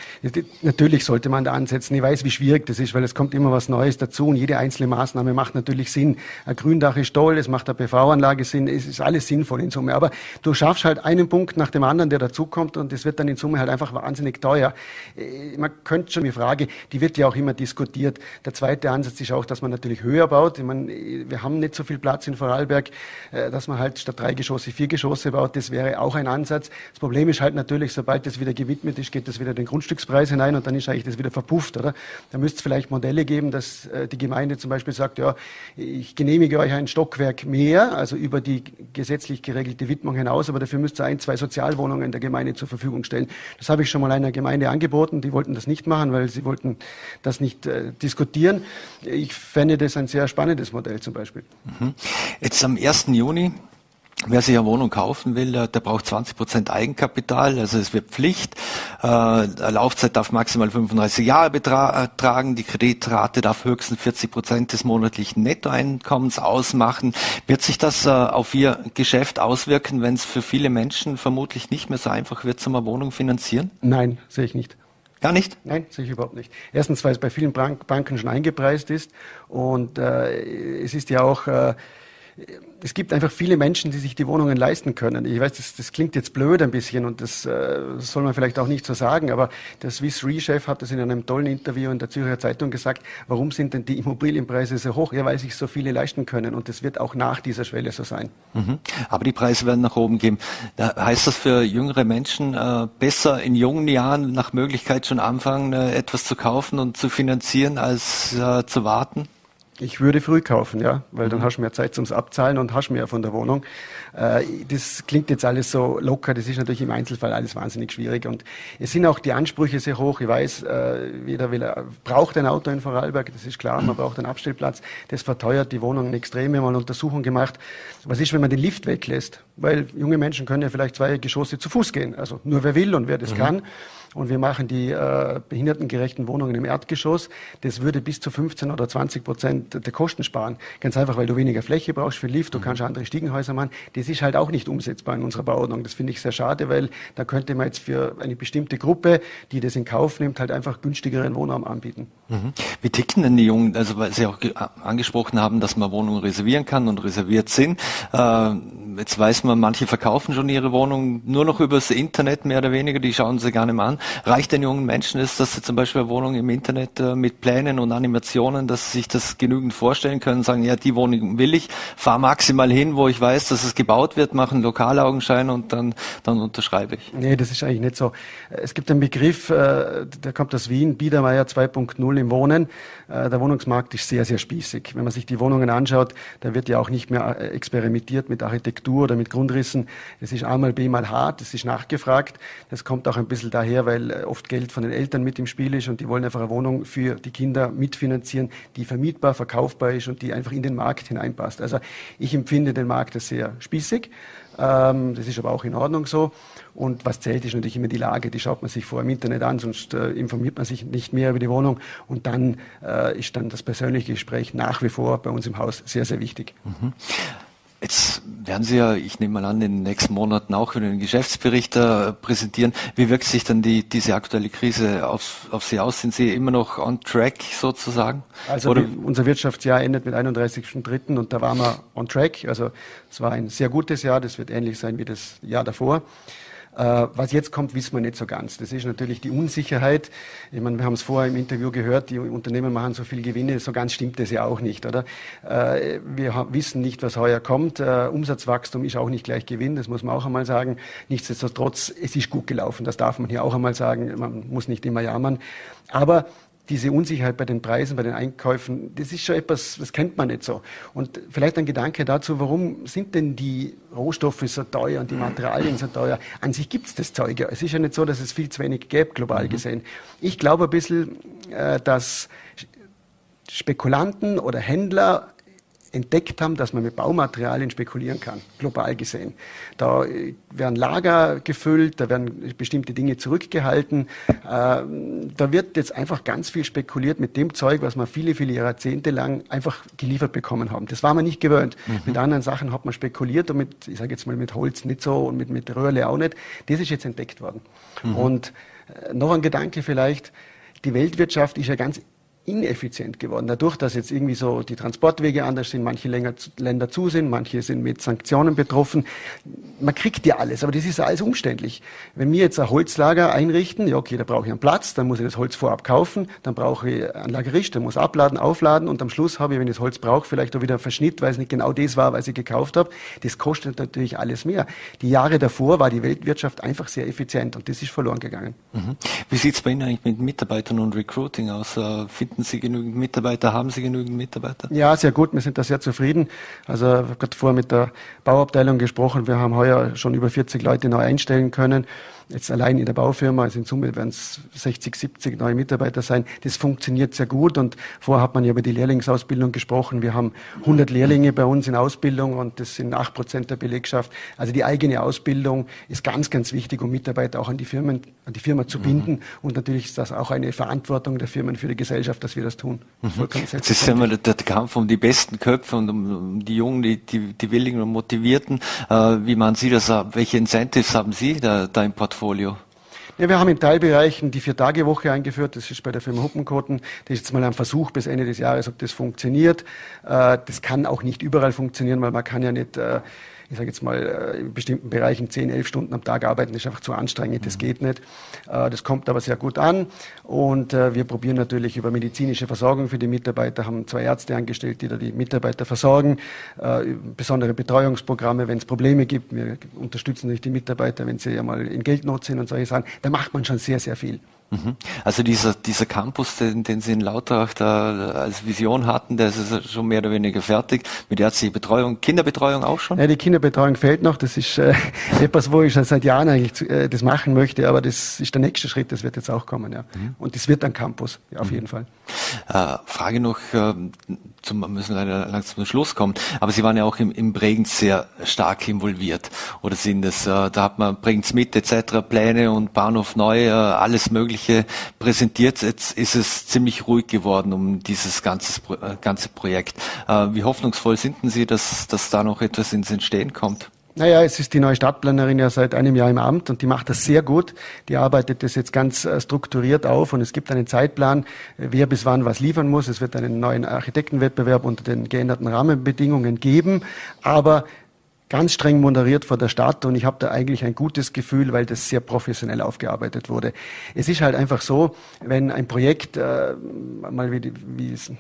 Speaker 4: natürlich sollte man da ansetzen. Ich weiß, wie schwierig das ist, weil es kommt immer was Neues dazu und jede einzelne Maßnahme macht natürlich Sinn. Ein Gründach ist toll, es macht eine PV-Anlage Sinn, es ist alles sinnvoll in Summe. Aber du schaffst halt einen Punkt nach dem anderen, der dazukommt und es wird dann in Summe halt einfach wahnsinnig teuer. Äh, man könnte schon die Frage, die wird ja auch immer diskutiert. Der zweite Ansatz ist auch, dass man natürlich höher baut. Ich meine, wir haben nicht so viel Platz in Vorarlberg. Äh, dass man halt statt drei Geschosse vier Geschosse baut. Das wäre auch ein Ansatz. Das Problem ist halt natürlich, sobald das wieder gewidmet ist, geht das wieder den Grundstückspreis hinein und dann ist eigentlich das wieder verpufft, oder? Da müsste es vielleicht Modelle geben, dass äh, die Gemeinde zum Beispiel sagt, ja, ich genehmige euch ein Stockwerk mehr, also über die gesetzlich geregelte Widmung hinaus, aber dafür müsst ihr ein, zwei Sozialwohnungen der Gemeinde zur Verfügung stellen. Das habe ich schon mal einer Gemeinde angeboten, die wollten das nicht machen, weil sie wollten das nicht äh, diskutieren. Ich fände das ein sehr spannendes Modell zum Beispiel.
Speaker 2: Mhm. Jetzt am 1. Juni Wer sich eine Wohnung kaufen will, der braucht 20 Prozent Eigenkapital, also es wird Pflicht. Äh, Laufzeit darf maximal 35 Jahre betragen, die Kreditrate darf höchstens 40 Prozent des monatlichen Nettoeinkommens ausmachen. Wird sich das äh, auf Ihr Geschäft auswirken, wenn es für viele Menschen vermutlich nicht mehr so einfach wird, zum eine Wohnung finanzieren?
Speaker 4: Nein, sehe ich nicht.
Speaker 2: Gar nicht?
Speaker 4: Nein, sehe ich überhaupt nicht. Erstens, weil es bei vielen Banken schon eingepreist ist und äh, es ist ja auch äh, es gibt einfach viele Menschen, die sich die Wohnungen leisten können. Ich weiß, das, das klingt jetzt blöd ein bisschen und das äh, soll man vielleicht auch nicht so sagen, aber der Swiss Re-Chef hat das in einem tollen Interview in der Zürcher Zeitung gesagt, warum sind denn die Immobilienpreise so hoch? Ja, weil sich so viele leisten können und das wird auch nach dieser Schwelle so sein.
Speaker 2: Mhm. Aber die Preise werden nach oben gehen. Da heißt das für jüngere Menschen äh, besser in jungen Jahren nach Möglichkeit schon anfangen, äh, etwas zu kaufen und zu finanzieren, als äh, zu warten?
Speaker 4: Ich würde früh kaufen, ja, weil dann mhm. hast du mehr Zeit zum Abzahlen und hast mehr von der Wohnung. Äh, das klingt jetzt alles so locker, das ist natürlich im Einzelfall alles wahnsinnig schwierig und es sind auch die Ansprüche sehr hoch. Ich weiß, äh, jeder will, braucht ein Auto in Vorarlberg, das ist klar, man braucht einen Abstellplatz, das verteuert die Wohnungen extrem. Wir haben mal Untersuchungen gemacht, was ist, wenn man den Lift weglässt? Weil junge Menschen können ja vielleicht zwei Geschosse zu Fuß gehen, also nur wer will und wer das mhm. kann. Und wir machen die äh, behindertengerechten Wohnungen im Erdgeschoss. Das würde bis zu 15 oder 20 Prozent der Kosten sparen. Ganz einfach, weil du weniger Fläche brauchst für Lift, du kannst andere Stiegenhäuser machen. Das ist halt auch nicht umsetzbar in unserer Bauordnung. Das finde ich sehr schade, weil da könnte man jetzt für eine bestimmte Gruppe, die das in Kauf nimmt, halt einfach günstigeren Wohnraum anbieten.
Speaker 2: Mhm. Wie ticken denn die Jungen? Also weil Sie auch angesprochen haben, dass man Wohnungen reservieren kann und reserviert sind. Äh, jetzt weiß man, manche verkaufen schon ihre Wohnung nur noch übers Internet, mehr oder weniger, die schauen sie gar nicht mehr an. Reicht den jungen Menschen es, dass sie zum Beispiel eine Wohnung im Internet äh, mit Plänen und Animationen, dass sie sich das genügend vorstellen können, sagen, ja, die Wohnung will ich, fahr maximal hin, wo ich weiß, dass es gebaut wird, machen Lokalaugenschein und dann, dann unterschreibe ich.
Speaker 4: Nee, das ist eigentlich nicht so. Es gibt einen Begriff, äh, der kommt aus Wien, Biedermeier 2.0 im Wohnen. Äh, der Wohnungsmarkt ist sehr, sehr spießig. Wenn man sich die Wohnungen anschaut, da wird ja auch nicht mehr äh, experimentiert mit Architektur oder mit Grundrissen. Es ist einmal B mal hart, es ist nachgefragt. Das kommt auch ein bisschen daher, weil äh, oft Geld von den Eltern mit im Spiel ist und die wollen einfach eine Wohnung für die Kinder mitfinanzieren, die vermietbar, verkaufbar ist und die einfach in den Markt hineinpasst. Also ich empfinde den Markt als sehr spießig. Ähm, das ist aber auch in Ordnung so. Und was zählt, ist natürlich immer die Lage. Die schaut man sich vor im Internet an, sonst äh, informiert man sich nicht mehr über die Wohnung. Und dann äh, ist dann das persönliche Gespräch nach wie vor bei uns im Haus sehr, sehr wichtig. Mhm.
Speaker 2: Jetzt werden Sie ja, ich nehme mal an, in den nächsten Monaten auch wieder einen Geschäftsbericht äh, präsentieren. Wie wirkt sich dann die, diese aktuelle Krise auf, auf Sie aus? Sind Sie immer noch on track sozusagen?
Speaker 4: Also Oder? unser Wirtschaftsjahr endet mit 31.3. und da waren wir on track. Also es war ein sehr gutes Jahr. Das wird ähnlich sein wie das Jahr davor. Äh, was jetzt kommt, wissen wir nicht so ganz. Das ist natürlich die Unsicherheit. Ich meine, wir haben es vorher im Interview gehört, die Unternehmen machen so viel Gewinne, so ganz stimmt das ja auch nicht, oder? Äh, wir wissen nicht, was heuer kommt. Äh, Umsatzwachstum ist auch nicht gleich Gewinn, das muss man auch einmal sagen. Nichtsdestotrotz, es ist gut gelaufen, das darf man hier auch einmal sagen. Man muss nicht immer jammern. Aber diese Unsicherheit bei den Preisen, bei den Einkäufen, das ist schon etwas, das kennt man nicht so. Und vielleicht ein Gedanke dazu, warum sind denn die Rohstoffe so teuer und die Materialien so teuer? An sich gibt es das Zeug ja. Es ist ja nicht so, dass es viel zu wenig gäbe, global mhm. gesehen. Ich glaube ein bisschen, äh, dass Spekulanten oder Händler entdeckt haben, dass man mit Baumaterialien spekulieren kann, global gesehen. Da äh, werden Lager gefüllt, da werden bestimmte Dinge zurückgehalten. Ähm, da wird jetzt einfach ganz viel spekuliert mit dem Zeug, was man viele, viele Jahrzehnte lang einfach geliefert bekommen haben. Das war man nicht gewöhnt. Mhm. Mit anderen Sachen hat man spekuliert und mit, ich sage jetzt mal mit Holz nicht so und mit, mit Röhrle auch nicht. Das ist jetzt entdeckt worden. Mhm. Und äh, noch ein Gedanke vielleicht, die Weltwirtschaft ist ja ganz ineffizient geworden. Dadurch, dass jetzt irgendwie so die Transportwege anders sind, manche Länder zu sind, manche sind mit Sanktionen betroffen. Man kriegt ja alles, aber das ist alles umständlich. Wenn wir jetzt ein Holzlager einrichten, ja okay, da brauche ich einen Platz, dann muss ich das Holz vorab kaufen, dann brauche ich einen Lagerist, der muss abladen, aufladen und am Schluss habe ich, wenn ich das Holz brauche, vielleicht auch wieder einen Verschnitt, weil es nicht genau das war, was ich gekauft habe. Das kostet natürlich alles mehr. Die Jahre davor war die Weltwirtschaft einfach sehr effizient und das ist verloren gegangen.
Speaker 2: Mhm. Wie sieht es bei Ihnen eigentlich mit Mitarbeitern und Recruiting aus? Äh, finden Sie genügend Mitarbeiter? Haben Sie genügend Mitarbeiter?
Speaker 4: Ja, sehr gut. Wir sind da sehr zufrieden. Also ich habe gerade vorher mit der Bauabteilung gesprochen. Wir haben heuer schon über 40 Leute neu einstellen können. Jetzt allein in der Baufirma, also in Summe werden es 60, 70 neue Mitarbeiter sein. Das funktioniert sehr gut und vorher hat man ja über die Lehrlingsausbildung gesprochen. Wir haben 100 Lehrlinge bei uns in Ausbildung und das sind 8 Prozent der Belegschaft. Also die eigene Ausbildung ist ganz, ganz wichtig, um Mitarbeiter auch an die Firmen, an die Firma zu mhm. binden. Und natürlich ist das auch eine Verantwortung der Firmen für die Gesellschaft, dass wir das tun.
Speaker 2: Mhm. Das ist immer der, der, Kampf um die besten Köpfe und um, um die Jungen, die, die, die Willigen und Motivierten. Äh, wie man Sie das? Welche Incentives haben Sie da, da im Portfolio? Portfolio?
Speaker 4: Ja, wir haben in Teilbereichen die Vier-Tage-Woche eingeführt. Das ist bei der Firma Huppenkoten. Das ist jetzt mal ein Versuch bis Ende des Jahres, ob das funktioniert. Äh, das kann auch nicht überall funktionieren, weil man kann ja nicht äh, ich sage jetzt mal, äh, in bestimmten Bereichen 10, 11 Stunden am Tag arbeiten, ist einfach zu anstrengend, das mhm. geht nicht. Äh, das kommt aber sehr gut an und äh, wir probieren natürlich über medizinische Versorgung für die Mitarbeiter, haben zwei Ärzte angestellt, die da die Mitarbeiter versorgen, besondere Betreuungsprogramme, wenn es Probleme gibt. Wir unterstützen natürlich die Mitarbeiter, wenn sie ja mal in Geldnot sind und solche Sachen. Da macht man schon sehr, sehr viel.
Speaker 2: Mhm. Also dieser, dieser Campus, den, den Sie in Lautrach da als Vision hatten, der ist schon mehr oder weniger fertig. Mit ärztlicher Betreuung, Kinderbetreuung auch schon?
Speaker 4: Ja, die Kinderbetreuung fehlt noch. Das ist äh, etwas, wo ich schon seit Jahren eigentlich äh, das machen möchte, aber das ist der nächste Schritt, das wird jetzt auch kommen. Ja. Mhm. Und das wird ein Campus, ja, auf mhm. jeden Fall.
Speaker 2: Äh, Frage noch, äh, zum, müssen leider langsam zum Schluss kommen, aber Sie waren ja auch im, im Bregenz sehr stark involviert. Oder sind es, äh, da hat man Bregenz mit etc., Pläne und Bahnhof neu, äh, alles Mögliche präsentiert. Jetzt ist es ziemlich ruhig geworden um dieses ganze, äh, ganze Projekt. Äh, wie hoffnungsvoll sind denn Sie, dass, dass da noch etwas ins Entstehen kommt?
Speaker 4: Naja, es ist die neue Stadtplanerin ja seit einem Jahr im Amt und die macht das sehr gut. Die arbeitet das jetzt ganz äh, strukturiert auf und es gibt einen Zeitplan, äh, wer bis wann was liefern muss. Es wird einen neuen Architektenwettbewerb unter den geänderten Rahmenbedingungen geben, aber ganz streng moderiert vor der Stadt und ich habe da eigentlich ein gutes Gefühl, weil das sehr professionell aufgearbeitet wurde. Es ist halt einfach so, wenn ein Projekt äh, mal wie, wie es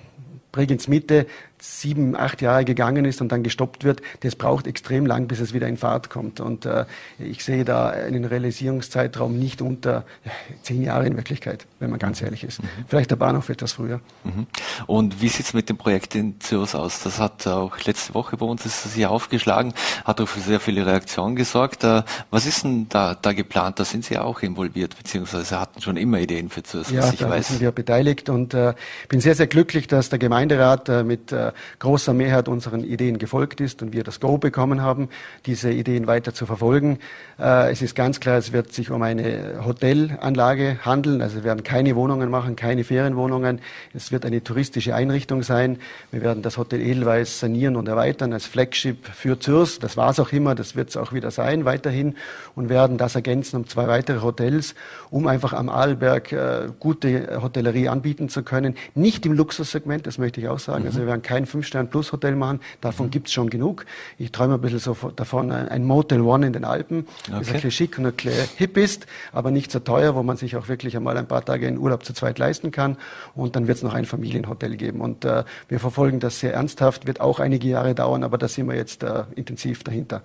Speaker 4: Bregenz Mitte sieben, acht Jahre gegangen ist und dann gestoppt wird, das braucht extrem lang, bis es wieder in Fahrt kommt. Und äh, ich sehe da einen Realisierungszeitraum nicht unter ja, zehn Jahre in Wirklichkeit, wenn man ganz ehrlich ist. Mhm. Vielleicht der Bahnhof etwas früher.
Speaker 2: Mhm. Und wie sieht es mit dem Projekt in Zürich aus? Das hat auch letzte Woche bei uns ist das hier aufgeschlagen, hat auch für sehr viele Reaktionen gesorgt. Äh, was ist denn da, da geplant? Da sind Sie auch involviert, beziehungsweise hatten schon immer Ideen für Zürich,
Speaker 4: ja, ich da weiß. sind wir beteiligt und äh, bin sehr, sehr glücklich, dass der Gemeinderat äh, mit äh, großer Mehrheit unseren Ideen gefolgt ist und wir das Go bekommen haben, diese Ideen weiter zu verfolgen. Äh, es ist ganz klar, es wird sich um eine Hotelanlage handeln. Also wir werden keine Wohnungen machen, keine Ferienwohnungen. Es wird eine touristische Einrichtung sein. Wir werden das Hotel Edelweiss sanieren und erweitern als Flagship für Zürs. Das war es auch immer, das wird es auch wieder sein weiterhin und werden das ergänzen um zwei weitere Hotels, um einfach am Arlberg äh, gute Hotellerie anbieten zu können. Nicht im Luxussegment, das möchte ich auch sagen. Mhm. Also wir werden kein Fünf-Stern-Plus-Hotel machen. Davon mhm. gibt es schon genug. Ich träume ein bisschen so davon, ein Motel One in den Alpen, okay. das ein bisschen schick und ein bisschen hip ist, aber nicht so teuer, wo man sich auch wirklich einmal ein paar Tage in Urlaub zu zweit leisten kann. Und dann wird es noch ein Familienhotel geben. Und äh, wir verfolgen das sehr ernsthaft, wird auch einige Jahre dauern, aber da sind wir jetzt äh, intensiv dahinter.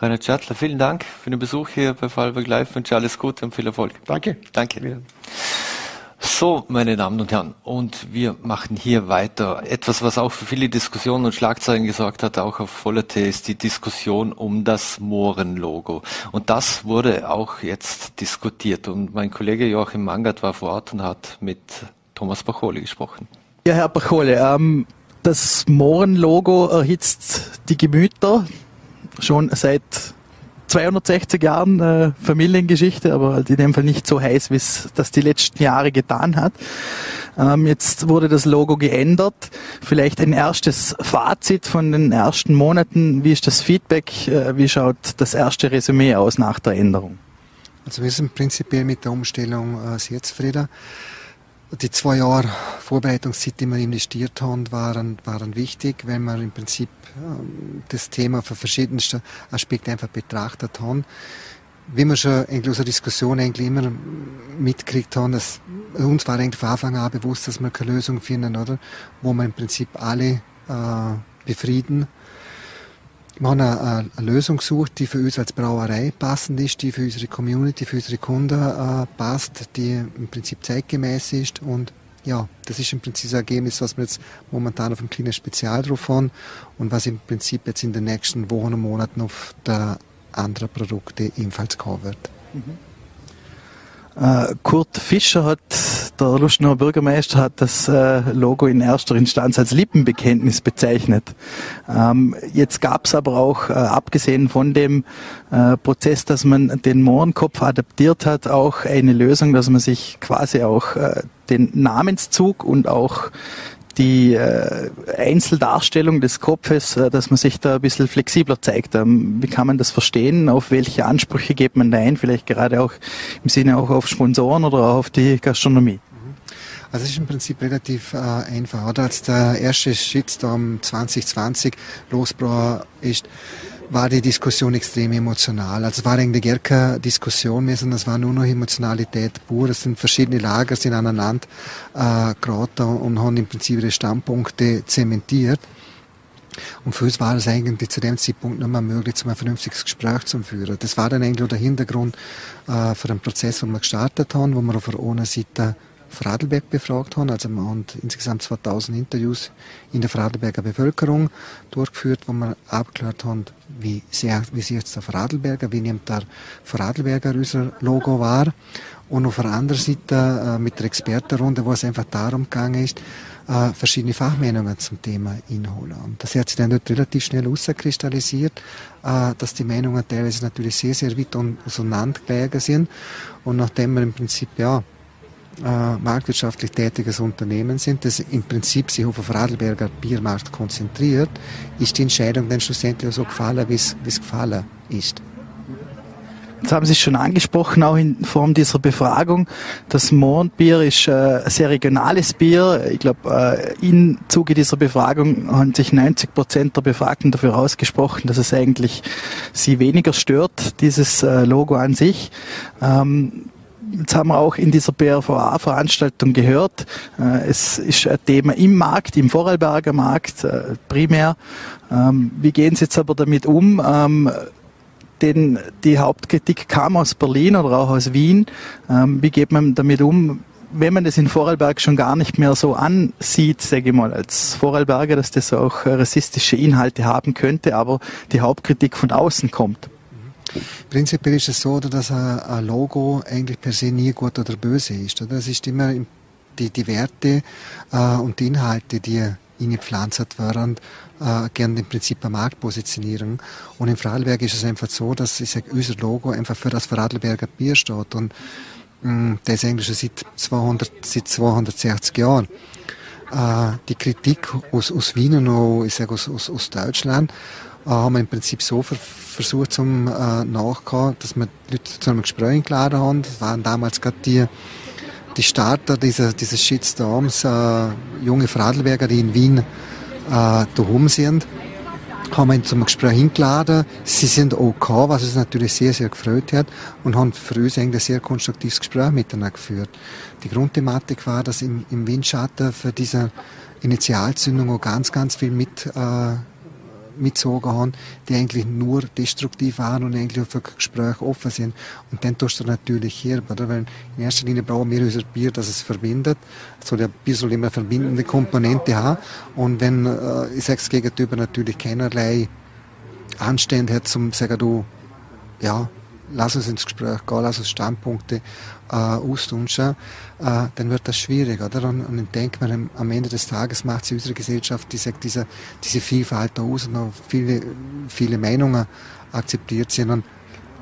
Speaker 2: Rainer Schattler, vielen Dank für den Besuch hier bei Fallberg Live. Ich wünsche alles Gute und viel Erfolg.
Speaker 4: Danke.
Speaker 2: Danke. So, meine Damen und Herren, und wir machen hier weiter. Etwas, was auch für viele Diskussionen und Schlagzeilen gesorgt hat, auch auf Vollerte, ist die Diskussion um das Mohrenlogo. Und das wurde auch jetzt diskutiert. Und mein Kollege Joachim Mangert war vor Ort und hat mit Thomas Bacholi gesprochen.
Speaker 5: Ja, Herr Bacholi, ähm, das Mohrenlogo erhitzt die Gemüter schon seit 260 Jahren äh, Familiengeschichte, aber halt in dem Fall nicht so heiß, wie es das die letzten Jahre getan hat. Ähm, jetzt wurde das Logo geändert. Vielleicht ein erstes Fazit von den ersten Monaten. Wie ist das Feedback? Äh, wie schaut das erste Resümee aus nach der Änderung?
Speaker 6: Also wir sind prinzipiell mit der Umstellung äh, sehr zufrieden. Die zwei Jahre Vorbereitungszeit, die wir investiert haben, waren, waren wichtig, weil wir im Prinzip ähm, das Thema von verschiedensten Aspekten einfach betrachtet haben. Wie wir schon in unserer Diskussion eigentlich immer mitgekriegt haben, dass uns war eigentlich von Anfang an bewusst, dass wir keine Lösung finden, oder? Wo wir im Prinzip alle äh, befrieden wir haben eine, eine, Lösung gesucht, die für uns als Brauerei passend ist, die für unsere Community, für unsere Kunden äh, passt, die im Prinzip zeitgemäß ist und ja, das ist im Prinzip das Ergebnis, was wir jetzt momentan auf einem kleinen Spezial drauf haben und was im Prinzip jetzt in den nächsten Wochen und Monaten auf der anderen Produkte ebenfalls kommen wird. Mhm.
Speaker 5: Äh, Kurt Fischer hat, der Lustenauer Bürgermeister, hat das äh, Logo in erster Instanz als Lippenbekenntnis bezeichnet. Ähm, jetzt gab es aber auch, äh, abgesehen von dem Prozess, dass man den Mohrenkopf adaptiert hat, auch eine Lösung, dass man sich quasi auch den Namenszug und auch die äh, Einzeldarstellung des Kopfes, äh, dass man sich da ein bisschen flexibler zeigt. Ähm, wie kann man das verstehen? Auf welche Ansprüche geht man da ein? Vielleicht gerade auch im Sinne auch auf Sponsoren oder auch auf die Gastronomie?
Speaker 6: Also es ist im Prinzip relativ äh, einfach. Oder als der erste Shitstorm 2020 losbrach ist, war die Diskussion extrem emotional. Also es war eigentlich gar keine Diskussion mehr, sondern es war nur noch Emotionalität pur. Es sind verschiedene Lager sind aneinander äh, geraten und haben im Prinzip ihre Standpunkte zementiert. Und für uns war es eigentlich zu dem Zeitpunkt nicht mehr möglich, zum ein vernünftiges Gespräch zu führen. Das war dann eigentlich auch der Hintergrund äh, für den Prozess, den wir gestartet haben, wo wir auf der einen Seite Vorarlberg befragt haben. Also wir haben insgesamt 2000 Interviews in der Vorarlberger Bevölkerung durchgeführt, wo wir abgeklärt haben, wie, sehr, wie sieht es der Vorarlberger, wie nimmt der Vorarlberger unser Logo wahr. Und auf der anderen Seite äh, mit der Expertenrunde, wo es einfach darum gegangen ist, äh, verschiedene Fachmeinungen zum Thema einholen. Und das hat sich dann dort relativ schnell herauskristallisiert, äh, dass die Meinungen teilweise natürlich sehr, sehr weit auseinander gelegen sind. Und nachdem wir im Prinzip, ja, äh, marktwirtschaftlich tätiges Unternehmen sind, das im Prinzip sich auf den Vorarlberger Biermarkt konzentriert, ist die Entscheidung dann schlussendlich so gefallen, wie es gefallen ist.
Speaker 5: Jetzt haben Sie es schon angesprochen, auch in Form dieser Befragung. Das Mondbier ist äh, ein sehr regionales Bier. Ich glaube, äh, im Zuge dieser Befragung haben sich 90 Prozent der Befragten dafür ausgesprochen, dass es eigentlich sie weniger stört, dieses äh, Logo an sich. Ähm, Jetzt haben wir auch in dieser BRVA-Veranstaltung gehört, es ist ein Thema im Markt, im Vorarlberger Markt primär. Ähm, wie gehen Sie jetzt aber damit um? Ähm, denn die Hauptkritik kam aus Berlin oder auch aus Wien. Ähm, wie geht man damit um, wenn man das in Vorarlberg schon gar nicht mehr so ansieht, sage ich mal, als Vorarlberger, dass das auch rassistische Inhalte haben könnte, aber die Hauptkritik von außen kommt?
Speaker 6: Prinzipiell ist es so, dass ein Logo eigentlich per se nie gut oder böse ist. Es ist immer die, die Werte äh, und die Inhalte, die eingepflanzt werden, äh, gerne im Prinzip eine Marktpositionierung. Und in Vorarlberg ist es einfach so, dass ich sage, unser Logo einfach für das Vorarlberger Bier steht. Und mm, das ist eigentlich schon seit, 200, seit 260 Jahren. Äh, die Kritik aus, aus Wien und auch, ich sage, aus, aus, aus Deutschland haben wir im Prinzip so ver versucht zum äh, nachgehen, dass wir Leute zu einem Gespräch geladen haben. Das waren damals gerade die die Starter dieser, dieses Shitstorms, äh, junge Vorarlberger, die in Wien äh, daheim sind, haben wir zum Gespräch hingeladen. Sie sind OK, was uns natürlich sehr, sehr gefreut hat und haben für uns ein sehr konstruktives Gespräch miteinander geführt. Die Grundthematik war, dass im, im Windschatten für diese Initialzündung auch ganz, ganz viel mit äh, mitgezogen haben, die eigentlich nur destruktiv waren und eigentlich für Gespräche offen sind. Und dann tust du natürlich hier, oder? Weil in erster Linie brauchen wir unser Bier, dass es verbindet. So der Bier soll immer verbindende Komponente haben. Und wenn, äh, ich sag's gegenüber natürlich keinerlei Anstände hat zum sagen, du, ja, lass uns ins Gespräch gehen, lass uns Standpunkte äh, austauschen, äh, dann wird das schwierig, oder? Und, und ich denke mir, am Ende des Tages macht sie unsere Gesellschaft diese, diese, diese Vielfalt aus und auch viele, viele Meinungen akzeptiert sind. Und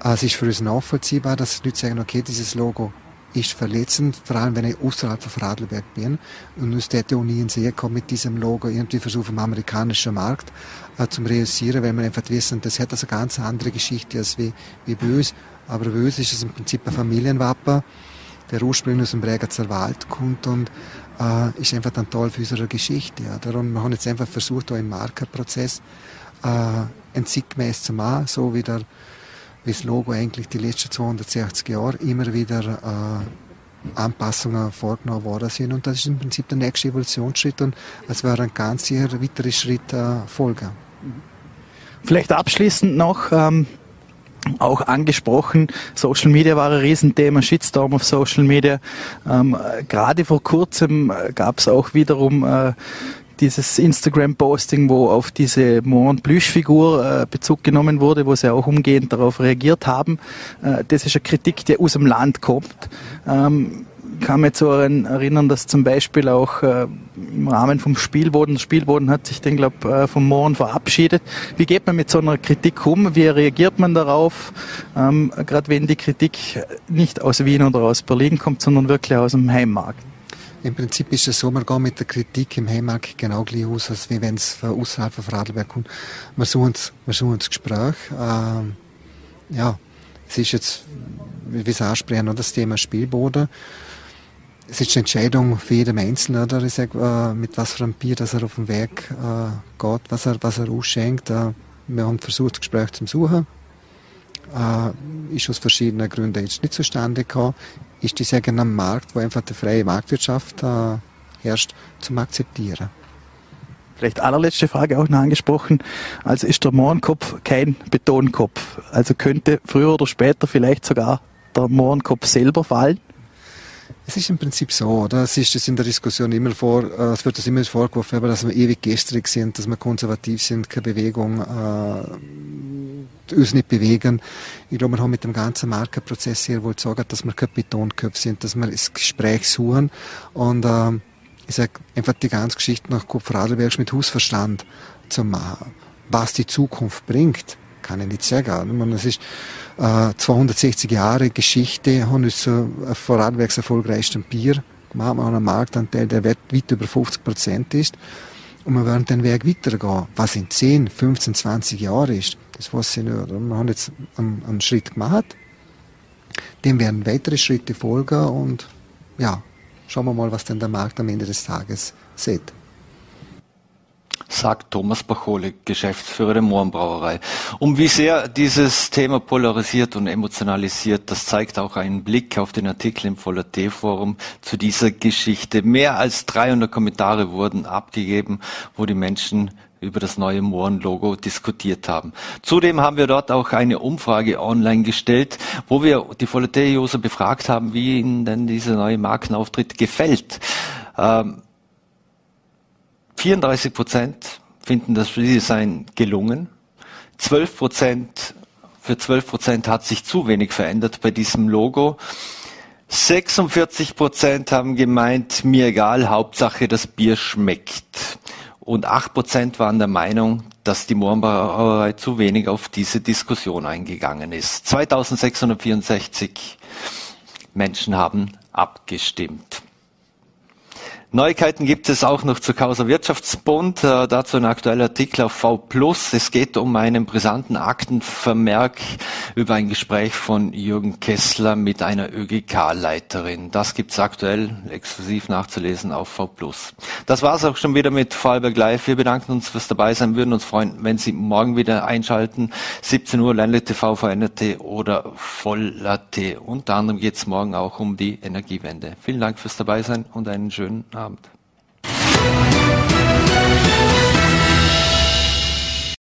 Speaker 6: äh, es ist für uns nachvollziehbar, dass Leute sagen, okay, dieses Logo ist verletzend, vor allem wenn ich außerhalb von Radlberg bin. Und auch nie in See kommen mit diesem Logo irgendwie versuchen, am amerikanischen Markt äh, zum realisieren, weil wir einfach wissen, das hat also eine ganz andere Geschichte als wie, wie bei. Aber bei ist es im Prinzip ein Familienwappen, der ursprünglich aus dem Bregenzer Wald kommt und äh, ist einfach dann toll für unsere Geschichte. Ja. Darum wir haben jetzt einfach versucht, auch im Markerprozess äh, ein Zeitgemäß zu machen, so wie, der, wie das Logo eigentlich die letzten 260 Jahre immer wieder äh, Anpassungen vorgenommen worden sind. Und das ist im Prinzip der nächste Evolutionsschritt und es wäre ein ganz sicher weiterer Schritt äh, folgen.
Speaker 5: Vielleicht abschließend noch, ähm, auch angesprochen, Social Media war ein Riesenthema, Shitstorm auf Social Media. Ähm, Gerade vor kurzem äh, gab es auch wiederum äh, dieses Instagram-Posting, wo auf diese Mont Plüsch-Figur äh, Bezug genommen wurde, wo sie auch umgehend darauf reagiert haben. Äh, das ist eine Kritik, die aus dem Land kommt. Ähm, kann mich zu erinnern, dass zum Beispiel auch äh, im Rahmen vom Spielboden, Spielboden hat sich den, glaube äh, vom Mohren verabschiedet. Wie geht man mit so einer Kritik um? Wie reagiert man darauf? Ähm, Gerade wenn die Kritik nicht aus Wien oder aus Berlin kommt, sondern wirklich aus dem Heimmarkt.
Speaker 6: Im Prinzip ist es so, man geht mit der Kritik im Heimmarkt genau gleich aus, als wenn es von außerhalb von Radlberg kommt. Wir suchen, das Gespräch. Ähm, ja, es ist jetzt, wie Sie ansprechen, das Thema Spielboden es ist eine Entscheidung für jeden Einzelnen, oder? Ich sag, äh, mit was für einem Bier, dass er auf dem Weg äh, geht, was er, was er ausschenkt. Äh, wir haben versucht, das Gespräch zu suchen. Äh, ist aus verschiedenen Gründen jetzt nicht zustande gekommen. Ist die sagen am Markt, wo einfach die freie Marktwirtschaft äh, herrscht, zum Akzeptieren.
Speaker 5: Vielleicht allerletzte Frage auch noch angesprochen. Also ist der Mohrenkopf kein Betonkopf? Also könnte früher oder später vielleicht sogar der Mohrenkopf selber fallen?
Speaker 6: Es ist im Prinzip so, oder? Es ist das in der Diskussion immer vor, äh, es wird das immer vorgeworfen, aber dass wir ewig gestrig sind, dass wir konservativ sind, keine Bewegung, äh, uns nicht bewegen. Ich glaube, wir haben mit dem ganzen Markenprozess sehr wohl gesagt, dass wir kein Betonköpfe sind, dass wir das Gespräch suchen und äh, ich sage einfach die ganze Geschichte nach Kopf mit Hausverstand zu machen. Was die Zukunft bringt, kann ich nicht sagen. Ich meine, es ist äh, 260 Jahre Geschichte, haben uns so ein Vorarlbergs erfolgreichsten Bier gemacht. Wir haben einen Marktanteil, der weit, weit über 50 Prozent ist. Und wir werden den Weg weitergehen. Was in 10, 15, 20 Jahren ist, das weiß ich nicht. Wir haben jetzt einen, einen Schritt gemacht. Dem werden weitere Schritte folgen und ja, schauen wir mal, was denn der Markt am Ende des Tages sieht
Speaker 2: sagt Thomas Bachole, Geschäftsführer der Mohrenbrauerei. Um wie sehr dieses Thema polarisiert und emotionalisiert, das zeigt auch ein Blick auf den Artikel im Voller T-Forum zu dieser Geschichte. Mehr als 300 Kommentare wurden abgegeben, wo die Menschen über das neue Mohrenlogo diskutiert haben. Zudem haben wir dort auch eine Umfrage online gestellt, wo wir die Volatile-User befragt haben, wie ihnen denn dieser neue Markenauftritt gefällt. Ähm, 34 Prozent finden das Redesign gelungen. 12 Prozent, für 12 Prozent hat sich zu wenig verändert bei diesem Logo. 46 Prozent haben gemeint, mir egal, Hauptsache das Bier schmeckt. Und 8 Prozent waren der Meinung, dass die Mohrenbrauerei zu wenig auf diese Diskussion eingegangen ist. 2664 Menschen haben abgestimmt. Neuigkeiten gibt es auch noch zur Causa Wirtschaftsbund. Äh, dazu ein aktueller Artikel auf V+. Es geht um einen brisanten Aktenvermerk über ein Gespräch von Jürgen Kessler mit einer ÖGK-Leiterin. Das gibt's aktuell exklusiv nachzulesen auf V+. Das war's auch schon wieder mit Vorarlberg Live. Wir bedanken uns fürs Dabeisein, würden uns freuen, wenn Sie morgen wieder einschalten. 17 Uhr Ländle TV, VNRT oder Voll.at. Unter anderem geht's morgen auch um die Energiewende. Vielen Dank fürs Dabeisein und einen schönen Abend. Abend.